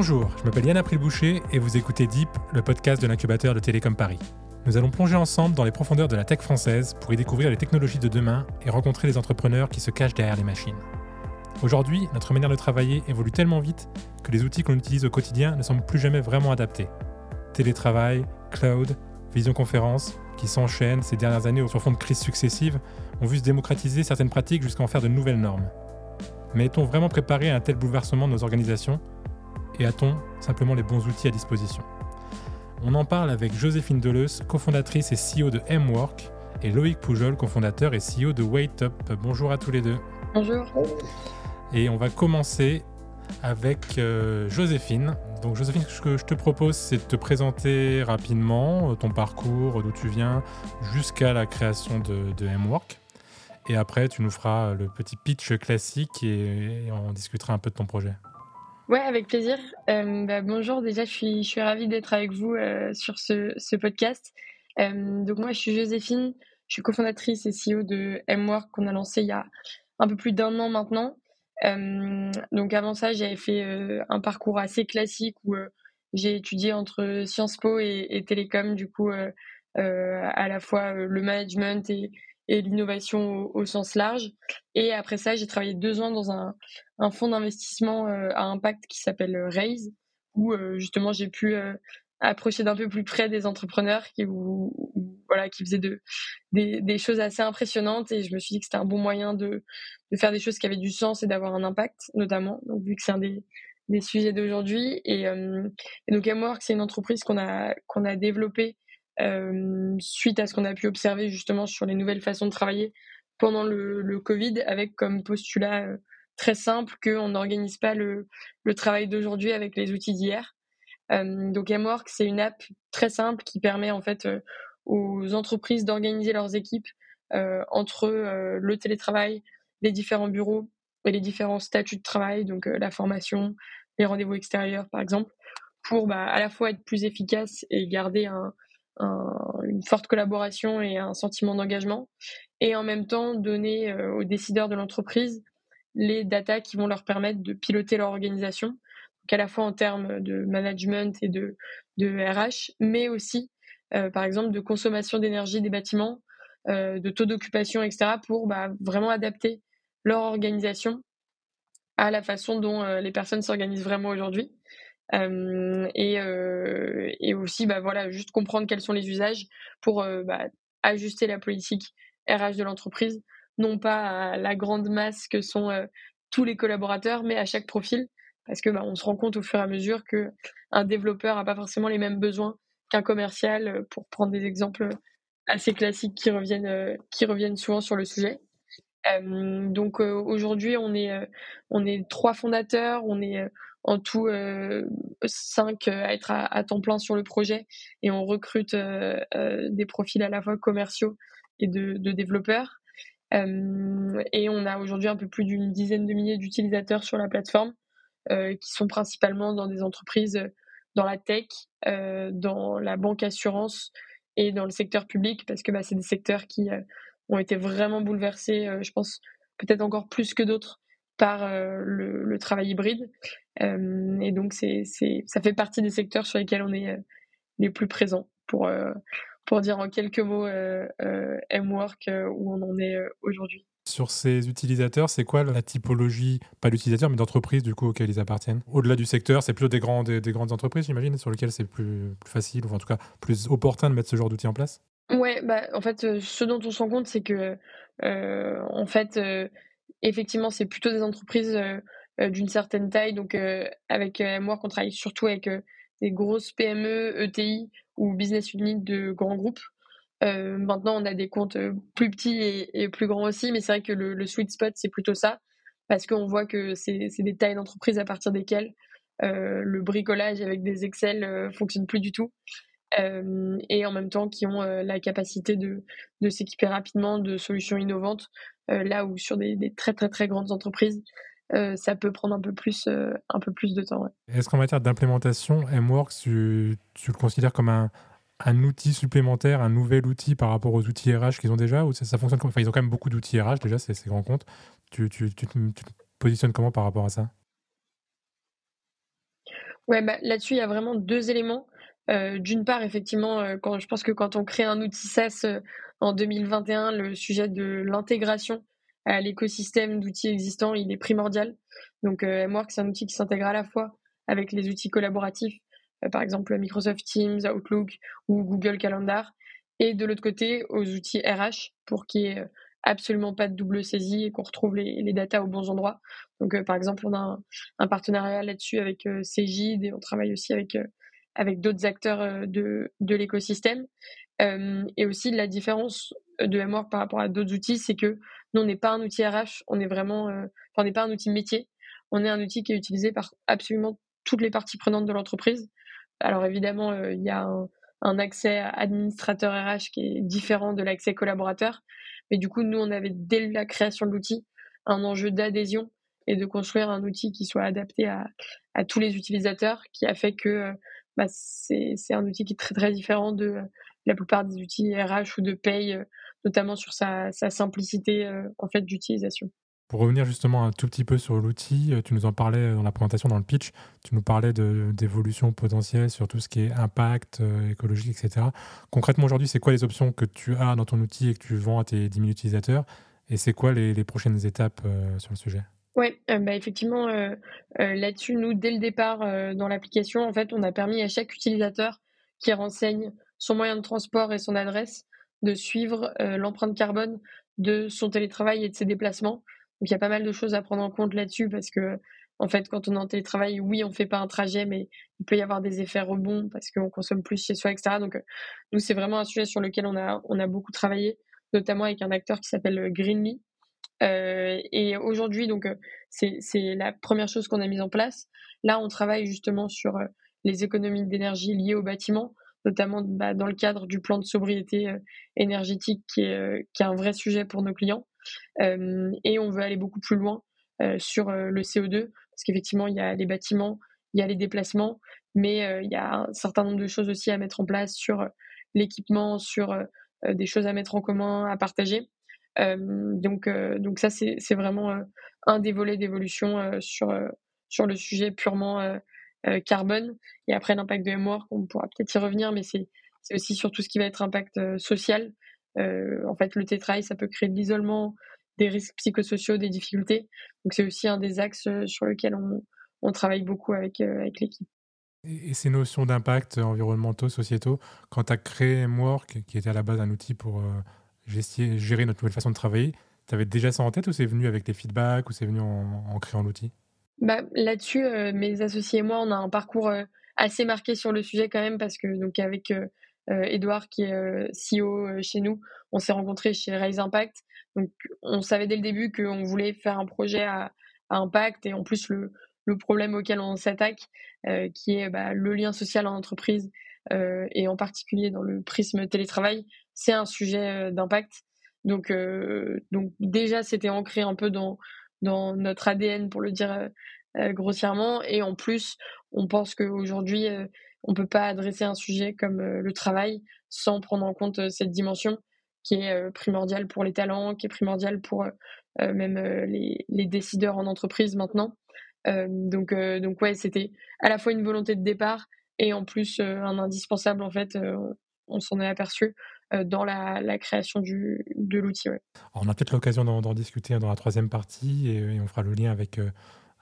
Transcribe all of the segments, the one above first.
Bonjour, je m'appelle Yann April-Boucher et vous écoutez Deep, le podcast de l'incubateur de Télécom Paris. Nous allons plonger ensemble dans les profondeurs de la tech française pour y découvrir les technologies de demain et rencontrer les entrepreneurs qui se cachent derrière les machines. Aujourd'hui, notre manière de travailler évolue tellement vite que les outils qu'on utilise au quotidien ne semblent plus jamais vraiment adaptés. Télétravail, cloud, visioconférence, qui s'enchaînent ces dernières années sur fond de crises successives, ont vu se démocratiser certaines pratiques jusqu'à en faire de nouvelles normes. Mais est-on vraiment préparé à un tel bouleversement de nos organisations? Et a-t-on simplement les bons outils à disposition On en parle avec Joséphine Deleuze, cofondatrice et CEO de M-Work, et Loïc Poujol, cofondateur et CEO de WaitUp. Bonjour à tous les deux. Bonjour. Et on va commencer avec euh, Joséphine. Donc Joséphine, ce que je te propose, c'est de te présenter rapidement euh, ton parcours, d'où tu viens, jusqu'à la création de, de M-Work. Et après, tu nous feras le petit pitch classique et, on discutera un peu de ton projet. Ouais, avec plaisir. Euh, bah, bonjour, déjà, je suis, je suis ravie d'être avec vous euh, sur ce, ce podcast. Euh, donc moi, je suis Joséphine, je suis cofondatrice et CEO de M-Work qu'on a lancé il y a un peu plus d'un an maintenant. donc avant ça, j'avais fait un parcours assez classique où j'ai étudié entre Sciences Po et, et Télécom, du coup, à la fois le management et, et l'innovation au, sens large. Et après ça, j'ai travaillé deux ans dans un, un fonds d'investissement euh, à impact qui s'appelle euh, Raise, où euh, justement j'ai pu approcher d'un peu plus près des entrepreneurs qui, voilà, qui faisaient de, des, des, choses assez impressionnantes. Et je me suis dit que c'était un bon moyen de, de faire des choses qui avaient du sens et d'avoir un impact, notamment. Donc, vu que c'est un des, des sujets d'aujourd'hui. Et, et, donc, Amwork, c'est une entreprise qu'on a, qu'on a développée euh, suite à ce qu'on a pu observer justement sur les nouvelles façons de travailler pendant le, Covid, avec comme postulat euh, très simple qu'on n'organise pas le, travail d'aujourd'hui avec les outils d'hier. Euh, donc Mwork, c'est une app très simple qui permet en fait euh, aux entreprises d'organiser leurs équipes euh, entre le télétravail, les différents bureaux et les différents statuts de travail, donc la formation, les rendez-vous extérieurs par exemple, pour bah, à la fois être plus efficace et garder un, une forte collaboration et un sentiment d'engagement, et en même temps donner euh, aux décideurs de l'entreprise les datas qui vont leur permettre de piloter leur organisation, donc à la fois en termes de management et de, de RH, mais aussi, euh, par exemple, de consommation d'énergie des bâtiments, euh, de taux d'occupation, etc., pour bah, vraiment adapter leur organisation à la façon dont les personnes s'organisent vraiment aujourd'hui. Euh, et, euh, et aussi, bah, voilà, juste comprendre quels sont les usages pour euh, bah, ajuster la politique RH de l'entreprise, non pas à la grande masse que sont tous les collaborateurs, mais à chaque profil, parce que bah, on se rend compte au fur et à mesure que un développeur n'a pas forcément les mêmes besoins qu'un commercial, pour prendre des exemples assez classiques qui reviennent, qui reviennent souvent sur le sujet. Donc aujourd'hui, on est on est trois fondateurs, on est en tout euh, cinq euh, à être à, temps plein sur le projet et on recrute euh, des profils à la fois commerciaux et de, développeurs. et on a aujourd'hui un peu plus d'une dizaine de milliers d'utilisateurs sur la plateforme qui sont principalement dans des entreprises dans la tech, dans la banque assurance et dans le secteur public parce que bah, c'est des secteurs qui ont été vraiment bouleversés, je pense peut-être encore plus que d'autres par le, le, travail hybride. Euh, et donc, c'est, c'est, ça fait partie des secteurs sur lesquels on est euh, les plus présents pour, euh, pour dire en quelques mots M-Work où on en est aujourd'hui. Sur ces utilisateurs, c'est quoi la typologie, pas d'utilisateurs, mais d'entreprises du coup auxquelles ils appartiennent? Au-delà du secteur, c'est plutôt des, grands, des, grandes entreprises, j'imagine, sur lesquelles c'est plus, plus, facile, ou en tout cas plus opportun de mettre ce genre d'outils en place? Ouais, bah, en fait, ce dont on se rend compte, c'est que, en fait, effectivement, c'est plutôt des entreprises euh, d'une certaine taille. Donc, euh, avec euh, moi, on travaille surtout avec des grosses PME, ETI ou business units de grands groupes. maintenant, on a des comptes plus petits et, plus grands aussi, mais c'est vrai que le, sweet spot, c'est plutôt ça, parce qu'on voit que c'est des tailles d'entreprise à partir desquelles le bricolage avec des Excel euh, fonctionne plus du tout. Et en même temps qui ont la capacité de, de s'équiper rapidement de solutions innovantes, là où sur des, des, très très très grandes entreprises, euh, ça peut prendre un peu plus, euh, un peu plus de temps. Est-ce qu'en matière d'implémentation, MWorks, tu, tu, le considères comme un, un, outil supplémentaire, un nouvel outil par rapport aux outils RH qu'ils ont déjà ou ça, fonctionne comme... enfin, Ils ont quand même beaucoup d'outils RH déjà, c'est grands comptes. Tu, tu, tu, te positionnes comment par rapport à ça? Ouais, bah, là-dessus, il y a vraiment deux éléments. Euh, d'une part, effectivement, euh, quand, je pense que quand on crée un outil SaaS euh, en 2021, le sujet de l'intégration à l'écosystème d'outils existants, il est primordial. Donc, MWork, c'est un outil qui s'intègre à la fois avec les outils collaboratifs, par exemple Microsoft Teams, Outlook ou Google Calendar, et de l'autre côté, aux outils RH pour qu'il n'y ait absolument pas de double saisie et qu'on retrouve les, les datas aux bons endroits. Donc, par exemple, on a un, partenariat là-dessus avec Cegid et on travaille aussi avec avec d'autres acteurs euh, de, de l'écosystème. Euh, et aussi la différence de MWork par rapport à d'autres outils, c'est que nous, on n'est pas un outil RH, on est vraiment, euh, on n'est pas un outil métier, on est un outil qui est utilisé par absolument toutes les parties prenantes de l'entreprise. Alors évidemment, il y a un, un, accès administrateur RH qui est différent de l'accès collaborateur, mais du coup, nous, on avait dès la création de l'outil un enjeu d'adhésion et de construire un outil qui soit adapté à, à tous les utilisateurs, qui a fait que bah, c'est un outil qui est très très différent de la plupart des outils RH ou de paye, euh, notamment sur sa, simplicité euh, en fait d'utilisation. Pour revenir justement un tout petit peu sur l'outil, euh, tu nous en parlais dans la présentation, dans le pitch, tu nous parlais d'évolution potentielle sur tout ce qui est impact écologique, etc. Concrètement aujourd'hui, c'est quoi les options que tu as dans ton outil et que tu vends à tes 10 000 utilisateurs? Et c'est quoi les, prochaines étapes sur le sujet? Oui, euh, bah, effectivement, euh, euh, là-dessus, nous, dès le départ dans l'application, en fait, on a permis à chaque utilisateur qui renseigne son moyen de transport et son adresse de suivre l'empreinte carbone de son télétravail et de ses déplacements. Donc il y a pas mal de choses à prendre en compte là-dessus parce que en fait, quand on est en télétravail, oui, on fait pas un trajet, mais il peut y avoir des effets rebonds parce qu'on consomme plus chez soi, etc. Donc nous, c'est vraiment un sujet sur lequel on a on a beaucoup travaillé, notamment avec un acteur qui s'appelle Greenly, euh, et aujourd'hui, donc, euh, c'est la première chose qu'on a mise en place. Là, on travaille justement sur euh, les économies d'énergie liées au bâtiment, notamment bah, dans le cadre du plan de sobriété énergétique qui est, qui est un vrai sujet pour nos clients. et on veut aller beaucoup plus loin sur le CO2, parce qu'effectivement, il y a les bâtiments, il y a les déplacements, mais il y a un certain nombre de choses aussi à mettre en place sur l'équipement, sur des choses à mettre en commun, à partager. Euh, donc, euh, donc ça, c'est vraiment euh, un des volets d'évolution sur, sur le sujet purement carbone. Et après, l'impact de MWork, on pourra peut-être y revenir, mais c'est aussi sur tout ce qui va être impact social. en fait, le tétrail, ça peut créer de l'isolement, des risques psychosociaux, des difficultés. Donc, c'est aussi un des axes sur lesquels on, on travaille beaucoup avec, avec l'équipe. Et ces notions d'impact environnementaux, sociétaux, quand tu as créé MWork, qui était à la base un outil pour gérer notre nouvelle façon de travailler, tu avais déjà ça en tête ou c'est venu avec les feedbacks ou c'est venu en, créant l'outil? Bah, Là-dessus, euh, mes associés et moi, on a un parcours euh, assez marqué sur le sujet quand même parce que donc avec euh, Edouard qui est CEO chez nous, on s'est rencontrés chez Raise Impact. Donc on savait dès le début qu'on voulait faire un projet à, impact et en plus le, le problème auquel on s'attaque, qui est bah, le lien social en entreprise et en particulier dans le prisme télétravail, c'est un sujet d'impact. Donc, donc déjà, c'était ancré un peu dans, dans notre ADN, pour le dire grossièrement. Et en plus, on pense qu'aujourd'hui, on ne peut pas adresser un sujet comme le travail sans prendre en compte cette dimension qui est primordiale pour les talents, qui est primordiale pour même les, les, décideurs en entreprise maintenant. donc, donc ouais, c'était à la fois une volonté de départ et en plus un indispensable en fait. on s'en est aperçu dans la, création du, de l'outil. On a peut-être l'occasion d'en discuter dans la troisième partie et, on fera le lien avec, euh,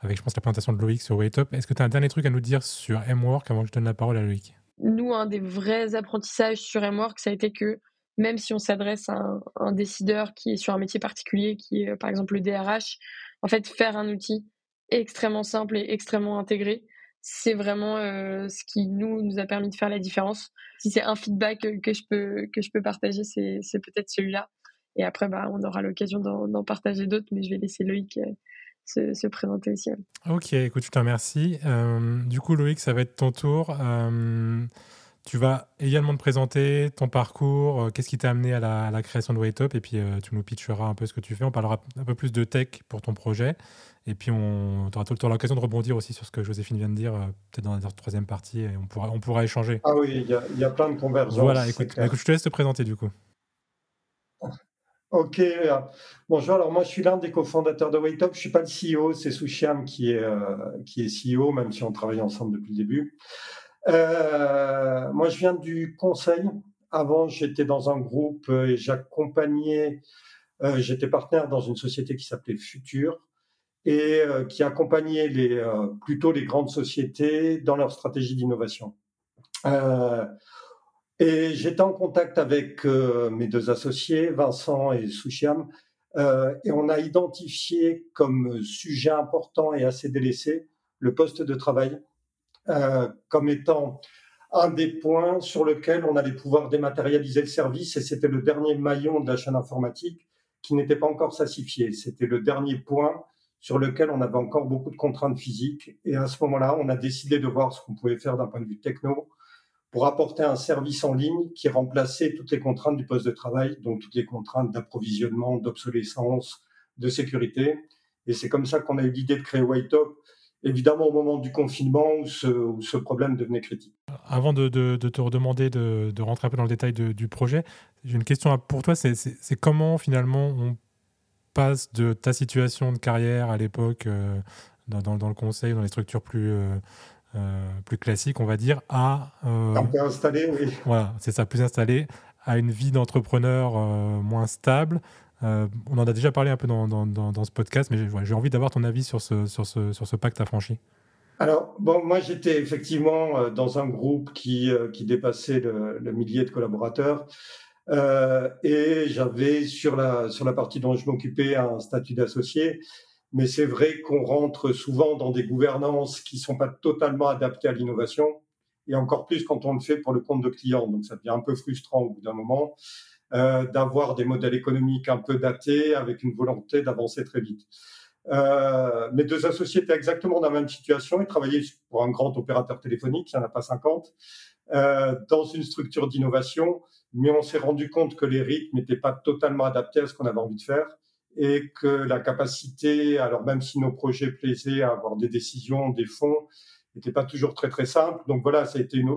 avec, je pense, la présentation de Loïc sur Waytop. Est-ce que tu as un dernier truc à nous dire sur MWork avant que je donne la parole à Loïc? Nous, un des vrais apprentissages sur MWork, ça a été que même si on s'adresse à un, décideur qui est sur un métier particulier, qui est par exemple le DRH, en fait, faire un outil extrêmement simple et extrêmement intégré, c'est vraiment euh, ce qui nous nous a permis de faire la différence. Si c'est un feedback que je peux que je peux partager, c'est peut-être celui-là. Et après, bah, on aura l'occasion d'en partager d'autres, mais je vais laisser Loïc euh, se, se, présenter aussi. Ok, écoute, je te remercie. Euh, du coup, Loïc, ça va être ton tour. Tu vas également te présenter ton parcours, euh, qu'est-ce qui t'a amené à la, création de Waytop, et puis euh, tu nous pitcheras un peu ce que tu fais. On parlera un peu plus de tech pour ton projet, et puis on, aura tout le temps l'occasion de rebondir aussi sur ce que Joséphine vient de dire, euh, peut-être dans la troisième partie, et on pourra, on pourra échanger. Ah oui, il y, a plein de convergences. Voilà, écoute, écoute, je te laisse te présenter du coup. Ok. Bonjour. Alors moi, je suis l'un des cofondateurs de Waytop. Je suis pas le CEO, c'est Souchiam qui est qui est CEO, même si on travaille ensemble depuis le début. Je viens du conseil. Avant, j'étais dans un groupe et j'accompagnais. j'étais partenaire dans une société qui s'appelait Futur et euh, qui accompagnait les, euh, plutôt les grandes sociétés dans leur stratégie d'innovation. Euh, et j'étais en contact avec mes deux associés, Vincent et Souchiam, et on a identifié comme sujet important et assez délaissé le poste de travail comme étant un des points sur lequel on allait pouvoir dématérialiser le service, et c'était le dernier maillon de la chaîne informatique qui n'était pas encore sassifié. C'était le dernier point sur lequel on avait encore beaucoup de contraintes physiques. Et à ce moment-là, on a décidé de voir ce qu'on pouvait faire d'un point de vue techno pour apporter un service en ligne qui remplaçait toutes les contraintes du poste de travail, donc toutes les contraintes d'approvisionnement, d'obsolescence, de sécurité. Et c'est comme ça qu'on a eu l'idée de créer Whitetop, évidemment au moment du confinement où ce, problème devenait critique. Avant de, te redemander de, rentrer un peu dans le détail du projet, j'ai une question pour toi, c'est comment finalement on passe de ta situation de carrière à l'époque euh, dans, dans, le conseil, dans les structures plus, euh, euh, plus classiques, on va dire, à... un peu installé, oui. Voilà, c'est ça, plus installé, à une vie d'entrepreneur moins stable. On en a déjà parlé un peu dans, ce podcast, mais j'ai envie d'avoir ton avis sur ce, sur ce, sur pacte affranchi. Alors, moi, j'étais effectivement dans un groupe qui, qui dépassait le, millier de collaborateurs. Euh, et j'avais sur la, partie dont je m'occupais un statut d'associé. Mais c'est vrai qu'on rentre souvent dans des gouvernances qui sont pas totalement adaptées à l'innovation, et encore plus quand on le fait pour le compte de clients. Donc ça devient un peu frustrant au bout d'un moment euh, d'avoir des modèles économiques un peu datés avec une volonté d'avancer très vite. Euh, mes deux associés étaient exactement dans la même situation. Ils travaillaient pour un grand opérateur téléphonique, il n'y en a pas 50, euh, dans une structure d'innovation mais on s'est rendu compte que les rythmes n'étaient pas totalement adaptés à ce qu'on avait envie de faire et que la capacité, alors même si nos projets plaisaient à avoir des décisions, des fonds, n'était pas toujours très très simple. Donc voilà, ça a été une,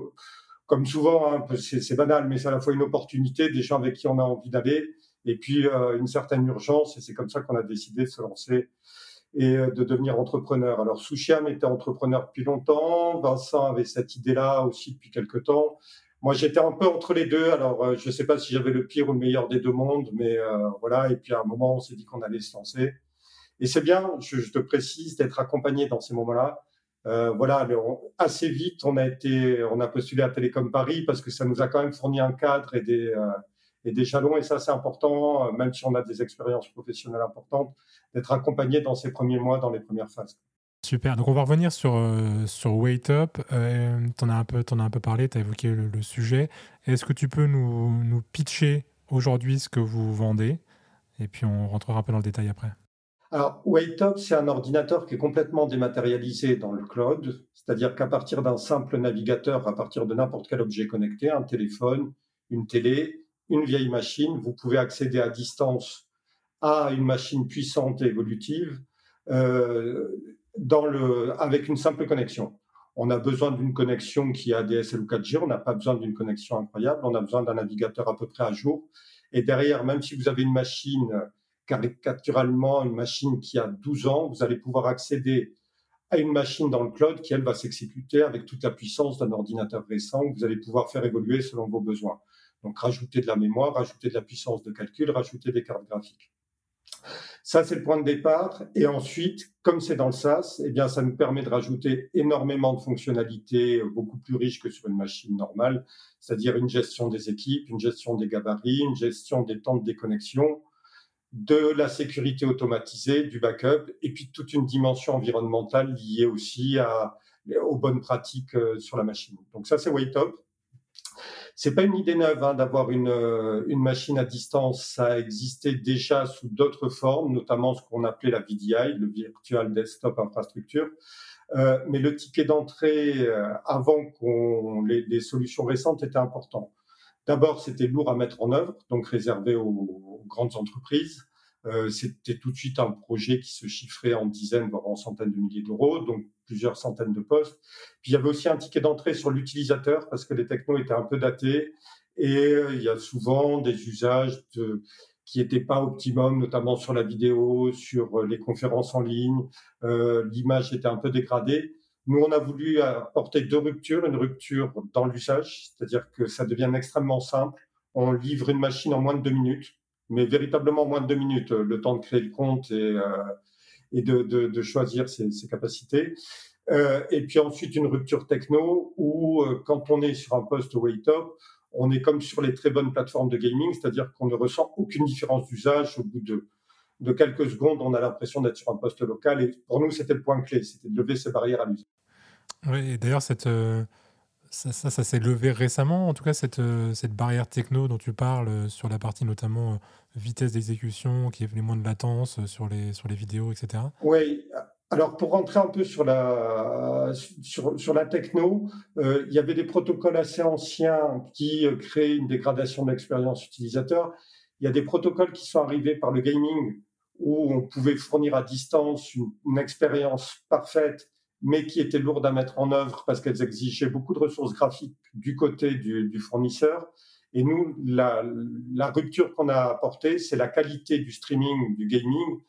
comme souvent, hein, c'est banal, mais c'est à la fois une opportunité des gens avec qui on a envie d'aller et puis euh, une certaine urgence. Et c'est comme ça qu'on a décidé de se lancer et euh, de devenir entrepreneur. Alors Souchiam était entrepreneur depuis longtemps, Vincent avait cette idée-là aussi depuis quelques temps. Moi, j'étais un peu entre les deux. Alors, euh, je ne sais pas si j'avais le pire ou le meilleur des deux mondes, mais euh, voilà. Et puis, à un moment, on s'est dit qu'on allait se lancer. Et c'est bien, je, te précise, d'être accompagné dans ces moments-là. Euh, voilà, assez vite, on a été, on a postulé à Télécom Paris parce que ça nous a quand même fourni un cadre et des et des jalons. Et ça, c'est important, même si on a des expériences professionnelles importantes, d'être accompagné dans ces premiers mois, dans les premières phases. Super. Donc, on va revenir sur, euh, sur Wait Up. Euh, tu en, as un peu, en as un peu parlé, tu as évoqué le, sujet. Est-ce que tu peux nous, nous pitcher aujourd'hui ce que vous vendez? Et puis, on rentrera un peu dans le détail après. Alors, Up, c'est un ordinateur qui est complètement dématérialisé dans le cloud, c'est-à-dire qu'à partir d'un simple navigateur, à partir de n'importe quel objet connecté, un téléphone, une télé, une vieille machine, vous pouvez accéder à distance à une machine puissante et évolutive. Euh, dans le, avec une simple connexion. On a besoin d'une connexion qui a ADSL ou 4G, on n'a pas besoin d'une connexion incroyable, on a besoin d'un navigateur à peu près à jour. Et derrière, même si vous avez une machine, caricaturalement une machine qui a 12 ans, vous allez pouvoir accéder à une machine dans le cloud qui, elle, va s'exécuter avec toute la puissance d'un ordinateur récent que vous allez pouvoir faire évoluer selon vos besoins. Donc, rajouter de la mémoire, rajouter de la puissance de calcul, rajouter des cartes graphiques. Ça, c'est le point de départ. Et ensuite, comme c'est dans le SaaS, eh bien, ça nous permet de rajouter énormément de fonctionnalités euh, beaucoup plus riches que sur une machine normale, c'est-à-dire une gestion des équipes, une gestion des gabarits, une gestion des temps de déconnexion, de la sécurité automatisée, du backup, et puis toute une dimension environnementale liée aussi à, aux bonnes pratiques euh, sur la machine. Donc ça, c'est Waytop. C'est pas une idée neuve hein, d'avoir une, euh, une machine à distance. Ça existait déjà sous d'autres formes, notamment ce qu'on appelait la VDI, le Virtual Desktop Infrastructure. Euh, mais le ticket d'entrée euh, avant qu'on les, les, solutions récentes était important. D'abord, c'était lourd à mettre en œuvre, donc réservé aux, grandes entreprises. Euh, c'était tout de suite un projet qui se chiffrait en dizaines, voire en centaines de milliers d'euros, donc plusieurs centaines de postes. Puis il y avait aussi un ticket d'entrée sur l'utilisateur parce que les technos étaient un peu datés et euh, il y a souvent des usages qui n'était pas optimum, notamment sur la vidéo, sur les conférences en ligne. L'image était un peu dégradée. Nous, on a voulu apporter deux ruptures. Une rupture dans l'usage, c'est-à-dire que ça devient extrêmement simple. On livre une machine en moins de deux minutes, mais véritablement moins de deux minutes, le temps de créer le compte et, et de, choisir ses, capacités. Euh, et puis ensuite une rupture techno où euh, quand on est sur un poste Waytop, on est comme sur les très bonnes plateformes de gaming, c'est-à-dire qu'on ne ressent aucune différence d'usage au bout de, de quelques secondes, on a l'impression d'être sur un poste local. Et pour nous, c'était le point clé, c'était de lever ces barrières à l'usage. Oui, d'ailleurs, cette, euh, ça, ça, s'est levé récemment, en tout cas, cette, cette barrière techno dont tu parles sur la partie notamment vitesse d'exécution, qui est les moins de latence sur les, sur les vidéos, etc. Oui, alors, pour rentrer un peu sur la, sur, la techno, euh, il y avait des protocoles assez anciens qui euh, créaient une dégradation de l'expérience utilisateur. Il y a des protocoles qui sont arrivés par le gaming où on pouvait fournir à distance une expérience parfaite, mais qui était lourde à mettre en œuvre parce qu'elles exigeaient beaucoup de ressources graphiques du côté du, fournisseur. Et nous, la, la rupture qu'on a apportée, c'est la qualité du streaming, du gaming,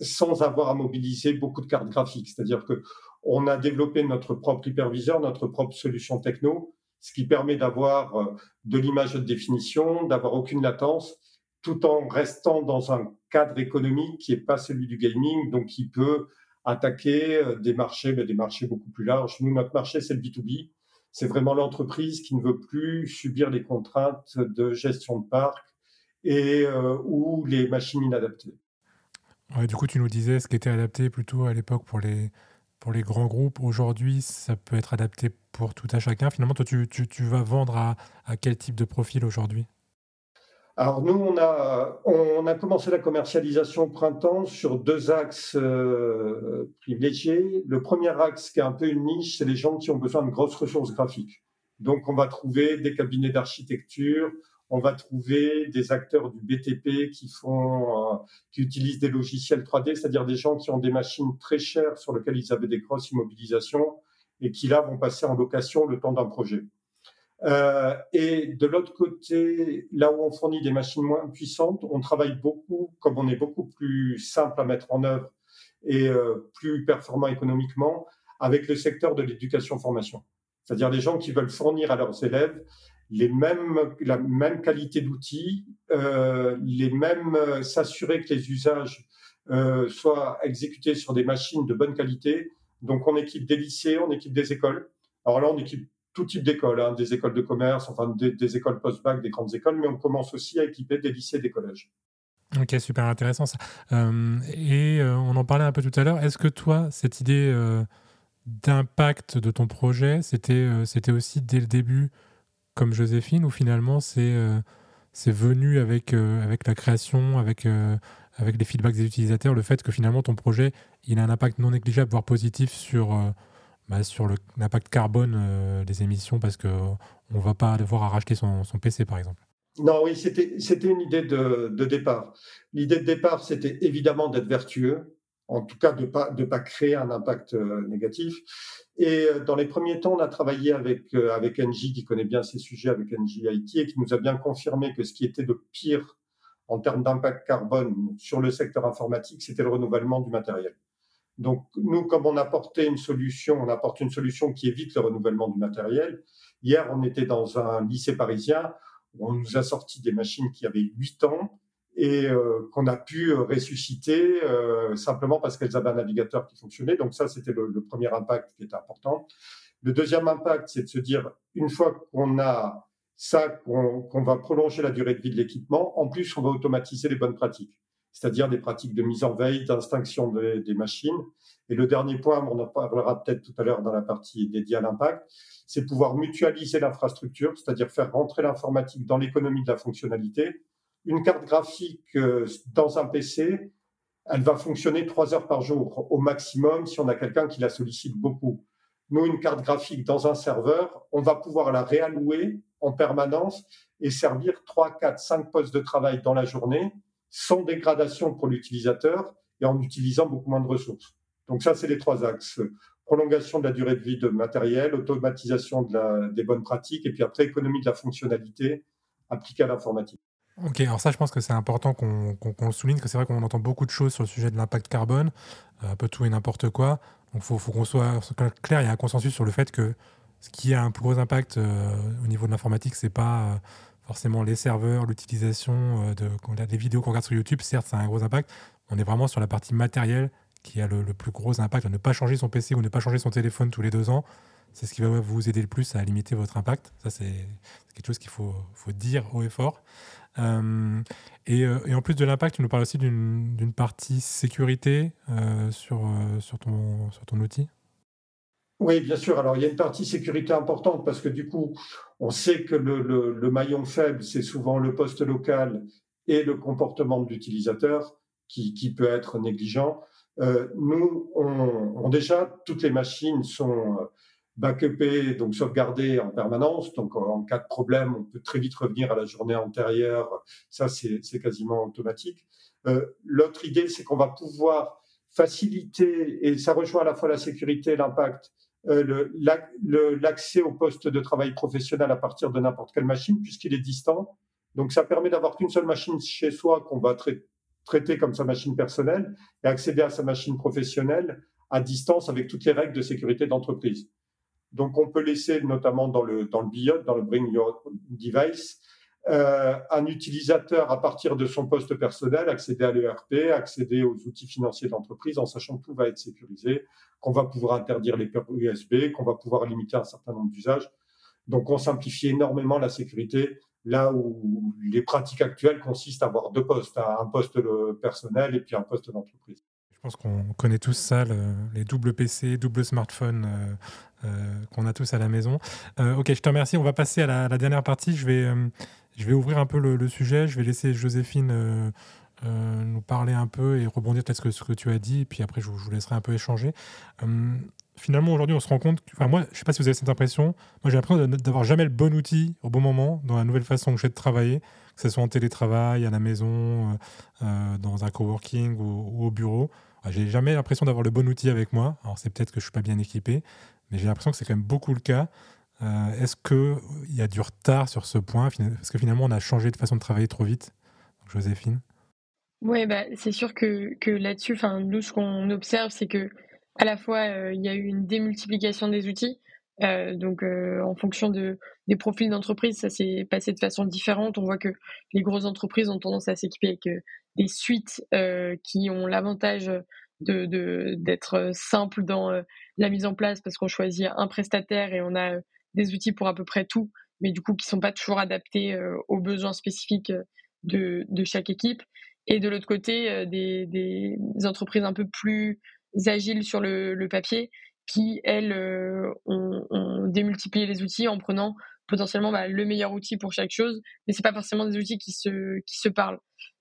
sans avoir à mobiliser beaucoup de cartes graphiques. C'est-à-dire que on a développé notre propre hyperviseur, notre propre solution techno, ce qui permet d'avoir euh, de l'image de définition, d'avoir aucune latence, tout en restant dans un cadre économique qui n'est pas celui du gaming, donc qui peut attaquer euh, des marchés, mais des marchés beaucoup plus larges. Nous, notre marché, c'est le B2B. C'est vraiment l'entreprise qui ne veut plus subir les contraintes de gestion de parc et euh, ou les machines inadaptées du coup, tu nous disais ce qui était adapté plutôt à l'époque pour les, pour les grands groupes. Aujourd'hui, ça peut être adapté pour tout à chacun. Finalement, toi, tu, tu, tu vas vendre à, à, quel type de profil aujourd'hui? Alors nous, on a, on a commencé la commercialisation au printemps sur deux axes euh, privilégiés. Le premier axe, qui est un peu une niche, c'est les gens qui ont besoin de grosses ressources graphiques. Donc on va trouver des cabinets d'architecture, on va trouver des acteurs du BTP qui font, euh, qui utilisent des logiciels 3D, c'est-à-dire des gens qui ont des machines très chères sur lesquelles ils avaient des grosses immobilisations et qui là vont passer en location le temps d'un projet. Euh, et de l'autre côté, là où on fournit des machines moins puissantes, on travaille beaucoup, comme on est beaucoup plus simple à mettre en œuvre et euh, plus performant économiquement, avec le secteur de l'éducation-formation. C'est-à-dire des gens qui veulent fournir à leurs élèves les mêmes, la même qualité d'outils, euh, les mêmes, s'assurer que les usages soient exécutés sur des machines de bonne qualité. Donc, on équipe des lycées, on équipe des écoles. Alors là, on équipe tout type d'écoles, hein, des écoles de commerce, enfin des, écoles post-bac, des grandes écoles, mais on commence aussi à équiper des lycées, des collèges. Ok, super intéressant ça. Euh, et euh, on en parlait un peu tout à l'heure. Est-ce que toi, cette idée euh, d'impact de ton projet, c'était aussi dès le début comme Joséphine, ou finalement c'est c'est venu avec, avec la création, avec, avec les feedbacks des utilisateurs, le fait que finalement ton projet il a un impact non négligeable, voire positif sur, bah, sur l'impact carbone des émissions parce qu'on ne va pas devoir racheter son, PC par exemple. Non, oui, c'était une idée de, départ. L'idée de départ, c'était évidemment d'être vertueux, en tout cas de ne pas, de pas créer un impact négatif. Et euh, dans les premiers temps, on a travaillé avec, euh, avec qui connaît bien ces sujets, avec Engie IT, et qui nous a bien confirmé que ce qui était de pire en termes d'impact carbone sur le secteur informatique, c'était le renouvellement du matériel. Donc, nous, comme on apportait une solution, on apporte une solution qui évite le renouvellement du matériel. Hier, on était dans un lycée parisien où on nous a sorti des machines qui avaient 8 ans et euh, qu'on a pu euh, ressusciter euh, simplement parce qu'elles avaient un navigateur qui fonctionnait. Donc ça, c'était le, premier impact qui était important. Le deuxième impact, c'est de se dire, une fois qu'on a ça, qu'on qu va prolonger la durée de vie de l'équipement, en plus, on va automatiser les bonnes pratiques, c'est-à-dire des pratiques de mise en veille, d'instinction des, des machines. Et le dernier point, on en parlera peut-être tout à l'heure dans la partie dédiée à l'impact, c'est pouvoir mutualiser l'infrastructure, c'est-à-dire faire rentrer l'informatique dans l'économie de la fonctionnalité une carte graphique euh, dans un PC, elle va fonctionner trois heures par jour au maximum si on a quelqu'un qui la sollicite beaucoup. Nous, une carte graphique dans un serveur, on va pouvoir la réallouer en permanence et servir trois, quatre, cinq postes de travail dans la journée sans dégradation pour l'utilisateur et en utilisant beaucoup moins de ressources. Donc ça, c'est les trois axes. Prolongation de la durée de vie de matériel, automatisation de la, des bonnes pratiques et puis après économie de la fonctionnalité appliquée à l'informatique. Ok, alors ça, je pense que c'est important qu'on le souligne, que c'est vrai qu'on entend beaucoup de choses sur le sujet de l'impact carbone, un peu tout et n'importe quoi. Donc, il faut, qu'on soit clair, il y a un consensus sur le fait que ce qui a un plus gros impact au niveau de l'informatique, c'est pas forcément les serveurs, l'utilisation euh, de des vidéos qu'on regarde sur YouTube, certes, ça a un gros impact. On est vraiment sur la partie matérielle qui a le, plus gros impact. Ne pas changer son PC ou ne pas changer son téléphone tous les deux ans, c'est ce qui va vous aider le plus à limiter votre impact. Ça, c'est quelque chose qu'il faut, dire haut et fort. Euh, et, euh, et, en plus de l'impact, tu nous parles aussi d'une partie sécurité sur ton outil oui, bien sûr. Alors, il y a une partie sécurité importante parce que du coup, on sait que le, maillon faible, c'est souvent le poste local et le comportement de l'utilisateur qui, peut être négligent. Euh, nous, on, déjà, toutes les machines sont euh, backupées, donc sauvegardées en permanence. Donc, en cas de problème, on peut très vite revenir à la journée antérieure. Ça, c'est quasiment automatique. Euh, l'autre idée, c'est qu'on va pouvoir faciliter, et ça rejoint à la fois la sécurité l'impact, euh, l'accès au poste de travail professionnel à partir de n'importe quelle machine, puisqu'il est distant. Donc, ça permet d'avoir qu'une seule machine chez soi qu'on va traiter comme sa machine personnelle et accéder à sa machine professionnelle à distance avec toutes les règles de sécurité d'entreprise. Donc, on peut laisser, notamment dans le, dans le BIOD, dans le Bring Your Device, euh, un utilisateur, à partir de son poste personnel, accéder à l'ERP, accéder aux outils financiers d'entreprise en sachant que tout va être sécurisé, qu'on va pouvoir interdire les ports USB, qu'on va pouvoir limiter un certain nombre d'usages. Donc, on simplifie énormément la sécurité là où les pratiques actuelles consistent à avoir deux postes, un poste personnel et puis un poste d'entreprise. Je pense qu'on connaît tous ça, les doubles PC, double smartphone euh, euh, qu'on a tous à la maison. Ok, je te remercie. On va passer à la, dernière partie. Je vais, je vais ouvrir un peu le, sujet. Je vais laisser Joséphine euh, nous parler un peu et rebondir sur ce que tu as dit, puis après je vous, laisserai un peu échanger. Euh, finalement, aujourd'hui, on se rend compte, enfin moi, je sais pas si vous avez cette impression, moi j'ai l'impression d'avoir jamais le bon outil au bon moment dans la nouvelle façon que j'ai de travailler, que ce soit en télétravail, à la maison, euh, dans un coworking ou, au bureau. J'ai jamais l'impression d'avoir le bon outil avec moi. Alors c'est peut-être que je suis pas bien équipé, mais j'ai l'impression que c'est quand même beaucoup le cas. Est-ce qu'il y a du retard sur ce point Parce que finalement, on a changé de façon de travailler trop vite. Joséphine? Ouais, bah, c'est sûr que, là-dessus, nous, ce qu'on observe, c'est que à la fois, euh, il y a eu une démultiplication des outils. Euh, donc, euh, en fonction de, des profils d'entreprise, ça s'est passé de façon différente. On voit que les grosses entreprises ont tendance à s'équiper avec des suites qui ont l'avantage d'être simples dans la mise en place parce qu'on choisit un prestataire et on a des outils pour à peu près tout, mais du coup qui sont pas toujours adaptés aux besoins spécifiques de, de chaque équipe. Et de l'autre côté euh, des, des, entreprises un peu plus agiles sur le, le papier qui elles euh, ont, ont, démultiplié les outils en prenant potentiellement bah, le meilleur outil pour chaque chose mais c'est pas forcément des outils qui se qui se parlent.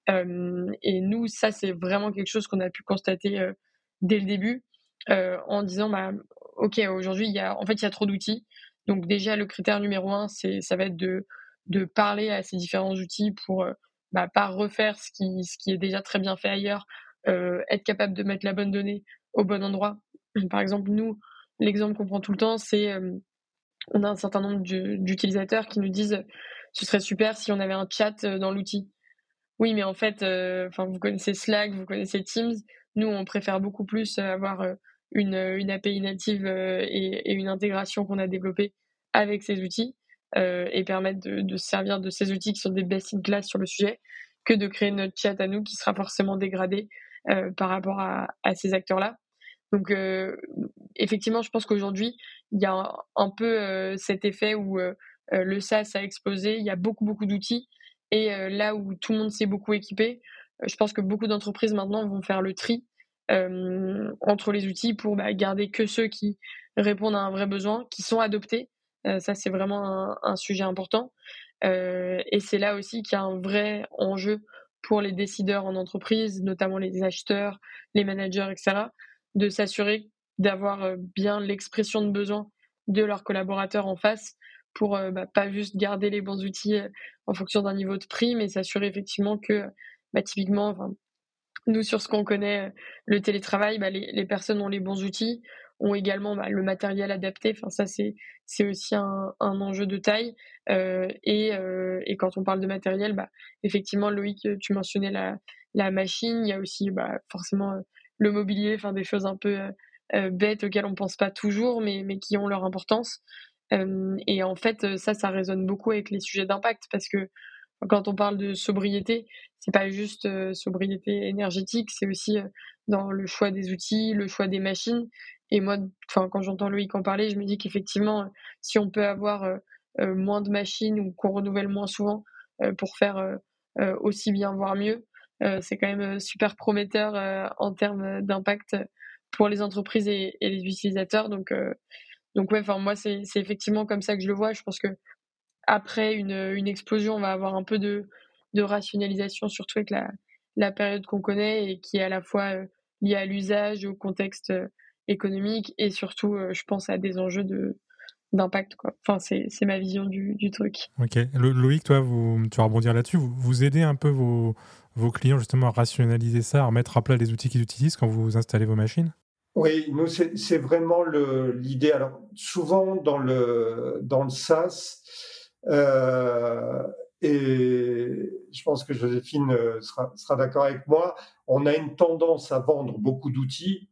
Euh, et nous ça c'est vraiment quelque chose qu'on a pu constater euh, dès le début euh, en disant bah ok aujourd'hui en fait il y a trop d'outils donc déjà le critère numéro un c'est ça va être de parler à ces différents outils pour bah, pas refaire ce qui, est déjà très bien fait ailleurs, euh, être capable de mettre la bonne donnée au bon endroit. Par exemple, nous, l'exemple qu'on prend tout le temps, c'est euh, on a un certain nombre d'utilisateurs qui nous disent ce serait super si on avait un chat euh, dans l'outil. Oui, mais en fait, euh, vous connaissez Slack, vous connaissez Teams. Nous, on préfère beaucoup plus avoir une, API native et une intégration qu'on a développée avec ces outils euh, et permettre de, de, se servir de ces outils qui sont des best in class sur le sujet que de créer notre chat à nous qui sera forcément dégradé euh, par rapport à, à ces acteurs-là. Donc euh, effectivement, je pense qu'aujourd'hui, il y a un, peu euh, cet effet où euh, le SaaS a explosé, il y a beaucoup beaucoup d'outils et là où tout le monde s'est beaucoup équipé, je pense que beaucoup d'entreprises maintenant vont faire le tri entre les outils pour bah, garder que ceux qui répondent à un vrai besoin, qui sont adoptés euh, ça, c'est vraiment un, sujet important. Euh, et c'est là aussi qu'il y a un vrai enjeu pour les décideurs en entreprise, notamment les acheteurs, les managers, etc., de s'assurer d'avoir euh, bien l'expression de besoin de leurs collaborateurs en face pour bah, pas juste garder les bons outils en fonction d'un niveau de prix, mais s'assurer effectivement que, bah, typiquement, nous, sur ce qu'on connaît, le télétravail, bah, les, personnes ont les bons outils, ont également bah, le matériel adapté. Enfin, ça, c'est, c'est aussi un, un, enjeu de taille. Euh, et, euh, et, quand on parle de matériel, bah, effectivement, Loïc, tu mentionnais la, la machine. Il y a aussi bah, forcément le mobilier, enfin, des choses un peu bêtes auxquelles on pense pas toujours, mais, mais qui ont leur importance. et en fait, ça, ça résonne beaucoup avec les sujets d'impact parce que quand on parle de sobriété, c'est pas juste sobriété énergétique, c'est aussi dans le choix des outils, le choix des machines. Et moi, enfin, quand j'entends Loïc en parler, je me dis qu'effectivement, si on peut avoir moins de machines ou qu'on renouvelle moins souvent pour faire aussi bien, voire mieux, c'est quand même super prometteur en termes d'impact pour les entreprises et, les utilisateurs. Donc, donc ouais, enfin moi, c'est effectivement comme ça que je le vois. Je pense que après une, une explosion, on va avoir un peu de, de rationalisation, surtout avec la, la période qu'on connaît et qui est à la fois liée à l'usage, au contexte économique et surtout, je pense à des enjeux de d'impact quoi. Enfin c'est, c'est ma vision du, du truc. Ok. Loïc, toi, vous, tu vas rebondir là-dessus. Vous, vous aidez un peu vos, vos clients justement à rationaliser ça, à remettre à plat les outils qu'ils utilisent quand vous installez vos machines? Oui, nous c'est, c'est vraiment le, l'idée. Alors souvent dans le dans le SaaS, euh, et je pense que Joséphine euh, sera, d'accord avec moi, on a une tendance à vendre beaucoup d'outils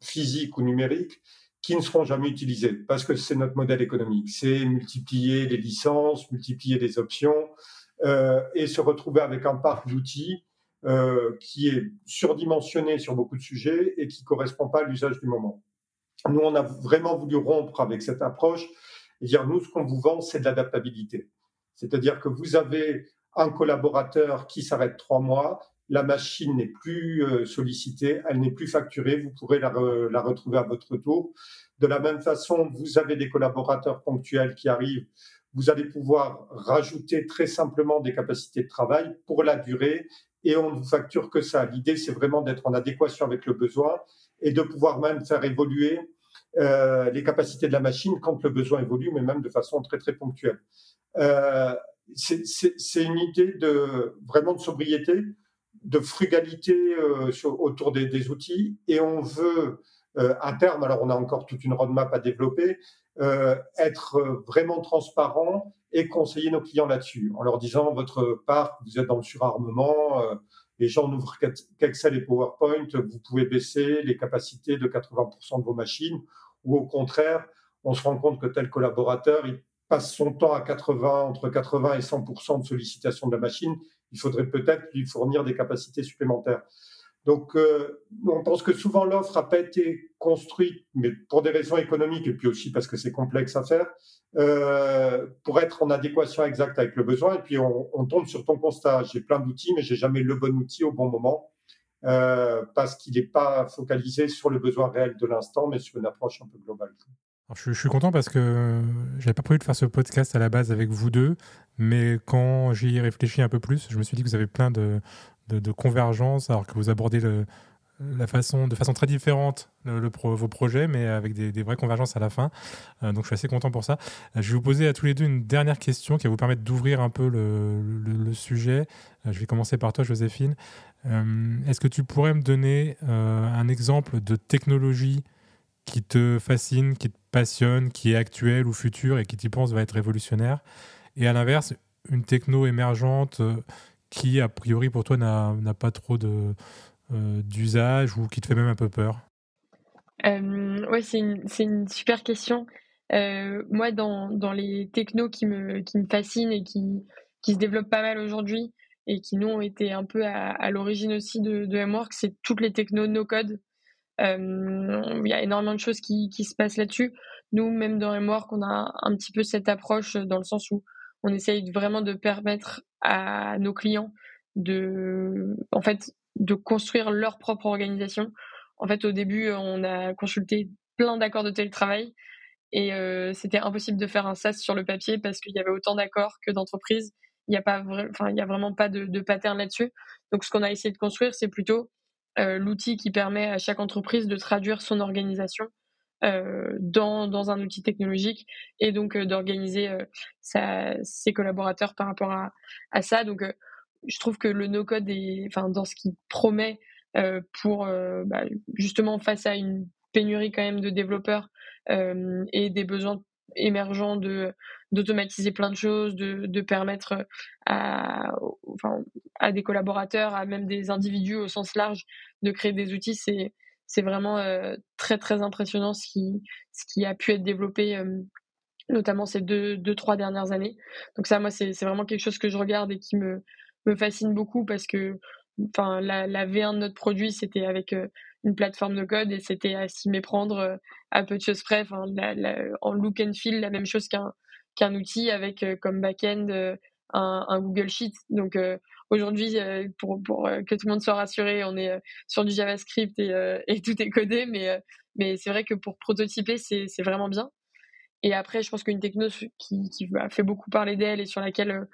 physiques ou numériques qui ne seront jamais utilisés parce que c'est notre modèle économique. C'est multiplier les licences, multiplier les options euh, et se retrouver avec un parc d'outils euh, qui est surdimensionné sur beaucoup de sujets et qui correspond pas à l'usage du moment. Nous, on a vraiment voulu rompre avec cette approche et dire, nous, ce qu'on vous vend, c'est de l'adaptabilité. C'est-à-dire que vous avez un collaborateur qui s'arrête trois mois, la machine n'est plus euh, sollicitée, elle n'est plus facturée, vous pourrez la, la, retrouver à votre tour. De la même façon, vous avez des collaborateurs ponctuels qui arrivent, vous allez pouvoir rajouter très simplement des capacités de travail pour la durée et on ne vous facture que ça. L'idée, c'est vraiment d'être en adéquation avec le besoin et de pouvoir même faire évoluer euh, les capacités de la machine quand le besoin évolue, mais même de façon très très ponctuelle. Euh, c'est une idée de vraiment de sobriété, de frugalité euh, sur, autour des, des, outils, et on veut euh, à terme, alors on a encore toute une roadmap à développer, euh, être vraiment transparent et conseiller nos clients là-dessus, en leur disant votre parc, vous êtes dans le surarmement, euh, les gens n'ouvrent qu'Excel et PowerPoint, vous pouvez baisser les capacités de 80% de vos machines, ou au contraire, on se rend compte que tel collaborateur, il passe son temps à 80, entre 80 et 100% de sollicitation de la machine, il faudrait peut-être lui fournir des capacités supplémentaires. Donc, euh, on pense que souvent l'offre n'a pas été construite, mais pour des raisons économiques et puis aussi parce que c'est complexe à faire, euh, pour être en adéquation exacte avec le besoin. Et puis, on, tombe sur ton constat. J'ai plein d'outils, mais j'ai jamais le bon outil au bon moment euh, parce qu'il n'est pas focalisé sur le besoin réel de l'instant, mais sur une approche un peu globale. je, suis content parce que j'avais pas prévu de faire ce podcast à la base avec vous deux, mais quand j'y réfléchi un peu plus, je me suis dit que vous avez plein de, de, convergence, alors que vous abordez le, la façon, de façon très différente le, vos projets, mais avec des, vraies convergences à la fin. Euh, donc je suis assez content pour ça. Euh, je vais vous poser à tous les deux une dernière question qui va vous permettre d'ouvrir un peu le, sujet. Euh, je vais commencer par toi, Joséphine. Est-ce que tu pourrais me donner un exemple de technologie qui te fascine, qui te passionne, qui est actuelle ou future et qui, tu penses, va être révolutionnaire? Et à l'inverse, une techno émergente qui, a priori, pour toi, n'a pas trop de, d'usage ou qui te fait même un peu peur euh, Ouais, c'est une, une, super question. Euh, moi, dans, dans, les technos qui me, qui me fascinent et qui, qui se développent pas mal aujourd'hui et qui, nous, ont été un peu à, à l'origine aussi de, de MWork, c'est toutes les technos no-code. Euh, il y a énormément de choses qui, qui se passent là-dessus. Nous, même dans MWork, on a un petit peu cette approche dans le sens où on essaye vraiment de permettre à nos clients de, en fait, de construire leur propre organisation. En fait, au début, on a consulté plein d'accords de télétravail et euh, c'était impossible de faire un SaaS sur le papier parce qu'il y avait autant d'accords que d'entreprises. Il n'y a pas, a vraiment pas de, de pattern là-dessus. Donc, ce qu'on a essayé de construire, c'est plutôt euh, l'outil qui permet à chaque entreprise de traduire son organisation euh, dans, dans, un outil technologique et donc euh, d'organiser euh, ses collaborateurs par rapport à, à ça. Donc, je trouve que le no-code est, enfin, dans ce qu'il promet pour bah, justement face à une pénurie quand même de développeurs et des besoins émergents de d'automatiser plein de choses, de, de permettre à, enfin, à des collaborateurs, à même des individus au sens large, de créer des outils. C'est c'est vraiment très très impressionnant ce qui ce qui a pu être développé notamment ces deux, deux trois dernières années. Donc ça, moi, c'est vraiment quelque chose que je regarde et qui me me fascine beaucoup parce que enfin la, la V1 de notre produit c'était avec une plateforme de code et c'était à s'y méprendre à peu de choses près. En look and feel la même chose qu'un qu'un outil avec comme back-end un, un, Google Sheet donc aujourd'hui pour, pour que tout le monde soit rassuré on est sur du JavaScript et, et tout est codé. Mais mais c'est vrai que pour prototyper c'est c'est vraiment bien. Et après je pense qu'une techno qui, qui a fait beaucoup parler d'elle et sur laquelle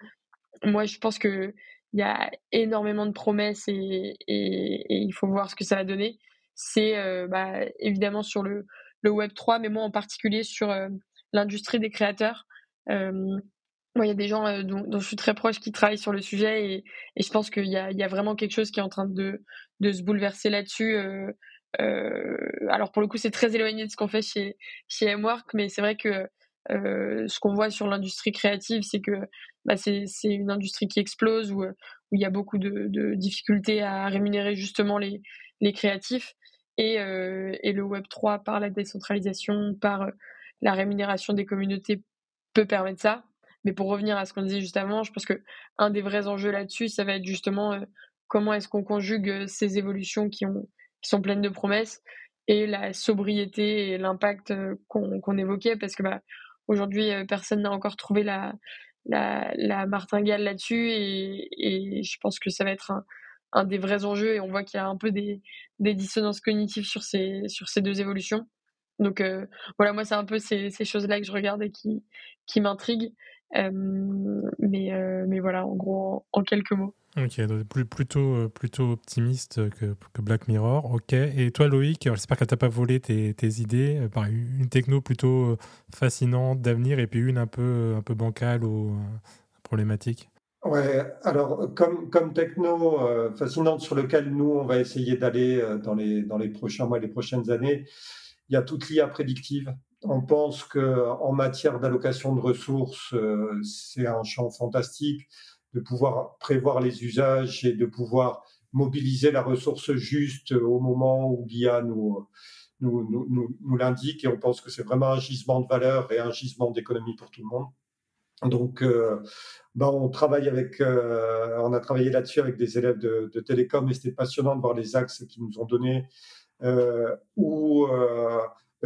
moi je pense que il y a énormément de promesses et, il faut voir ce que ça va donner. C'est euh, bah, évidemment sur le, Web 3, mais moi en particulier sur euh, l'industrie des créateurs. Euh, moi, il y a des gens dont, je suis très proche qui travaillent sur le sujet et, je pense qu'il y y a, vraiment quelque chose qui est en train de, de se bouleverser là-dessus. alors pour le coup, c'est très éloigné de ce qu'on fait chez, chez MWork, mais c'est vrai que ce qu'on voit sur l'industrie créative, c'est que bah, c'est une industrie qui explose, où, où il y a beaucoup de, difficultés à rémunérer justement les, créatifs. Et, euh, le Web 3, par la décentralisation, par la rémunération des communautés, peut permettre ça. Mais pour revenir à ce qu'on disait juste avant, je pense que un des vrais enjeux là-dessus, ça va être justement euh, comment est-ce qu'on conjugue ces évolutions qui, ont, qui sont pleines de promesses et la sobriété et l'impact euh, qu'on évoquait, parce que bah, aujourd'hui, personne n'a encore trouvé la, la, la martingale là-dessus et, je pense que ça va être un, un des vrais enjeux et on voit qu'il y a un peu des, des, dissonances cognitives sur ces, sur ces deux évolutions. Donc euh, voilà, moi c'est un peu ces, ces choses-là que je regarde et qui, qui m'intriguent. Euh, mais, euh, mais voilà, en gros, en, quelques mots. Ok, plutôt, plutôt optimiste que, Black Mirror. Ok. Et toi, Loïc, j'espère que tu n'as pas volé tes, idées. Par une techno plutôt fascinante d'avenir et puis une un peu, un peu bancale ou problématique. Ouais, alors comme, comme techno fascinante sur lequel nous, on va essayer d'aller dans les, dans les prochains mois et les prochaines années, il y a toute l'IA prédictive on pense qu'en matière d'allocation de ressources, euh, c'est un champ fantastique de pouvoir prévoir les usages et de pouvoir mobiliser la ressource juste au moment où l'IA nous, nous, nous, l'indique. Et on pense que c'est vraiment un gisement de valeur et un gisement d'économie pour tout le monde. Donc, euh, ben on travaille avec, euh, on a travaillé là-dessus avec des élèves de, de télécom et c'était passionnant de voir les axes qu'ils nous ont donnés. où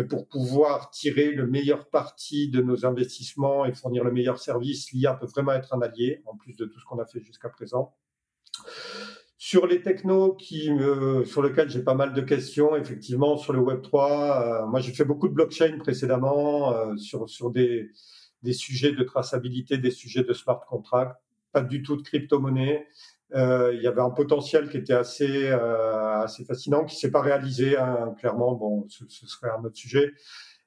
pour pouvoir tirer le meilleur parti de nos investissements et fournir le meilleur service, l'IA peut vraiment être un allié, en plus de tout ce qu'on a fait jusqu'à présent. Sur les technos qui, sur lesquels j'ai pas mal de questions, effectivement, sur le Web 3, euh, moi j'ai fait beaucoup de blockchain précédemment euh, sur, sur des, des sujets de traçabilité, des sujets de smart contract, pas du tout de crypto-monnaie. Euh, il y avait un potentiel qui était assez, euh, assez fascinant, qui s'est pas réalisé. Hein, clairement, bon, ce, serait un autre sujet.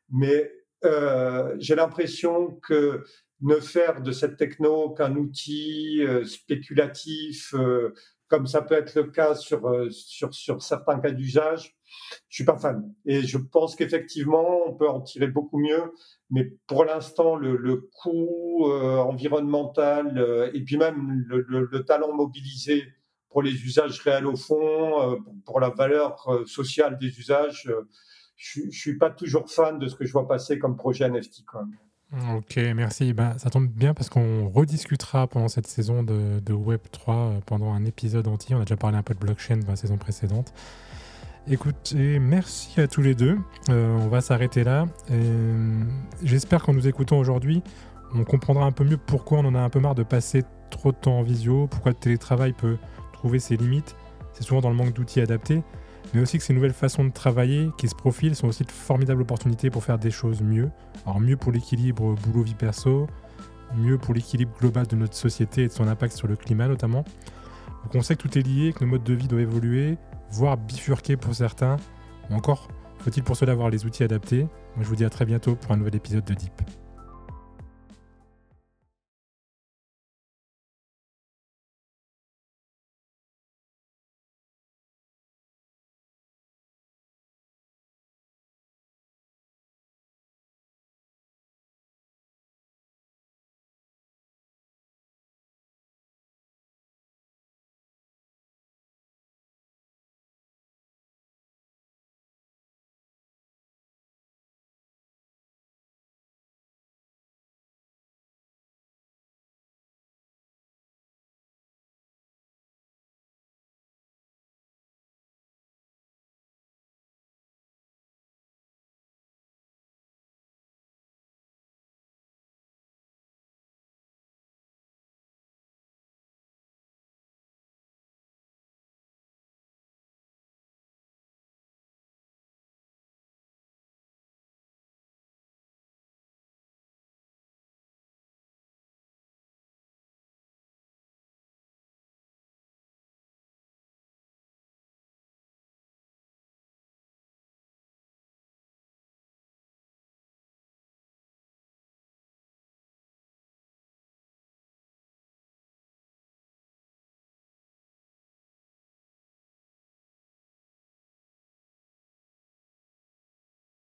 Mais euh, j'ai l'impression que ne faire de cette techno qu'un outil spéculatif, comme ça peut être le cas sur, euh, sur, sur certains cas d'usage, je suis pas fan. Et je pense qu'effectivement, on peut en tirer beaucoup mieux. Mais pour l'instant, le, coût euh, environnemental euh, et puis même le, le, le, talent mobilisé pour les usages réels au fond, pour la valeur sociale des usages, je, je suis pas toujours fan de ce que je vois passer comme projet NFT. Ok, merci. Ben, ça tombe bien parce qu'on rediscutera pendant cette saison de, de Web3 pendant un épisode entier. On a déjà parlé un peu de blockchain dans la saison précédente. Écoutez, merci à tous les deux. Euh, on va s'arrêter là. Euh, j'espère qu'en nous écoutant aujourd'hui, on comprendra un peu mieux pourquoi on en a un peu marre de passer trop de temps en visio, pourquoi le télétravail peut trouver ses limites. C'est souvent dans le manque d'outils adaptés, mais aussi que ces nouvelles façons de travailler qui se profilent sont aussi de formidables opportunités pour faire des choses mieux. Alors mieux pour l'équilibre boulot-vie perso, mieux pour l'équilibre global de notre société et de son impact sur le climat notamment. Donc on sait que tout est lié, que nos modes de vie doivent évoluer, voire bifurquer pour certains. Ou encore, faut-il pour cela avoir les outils adaptés? Moi, je vous dis à très bientôt pour un nouvel épisode de Deep.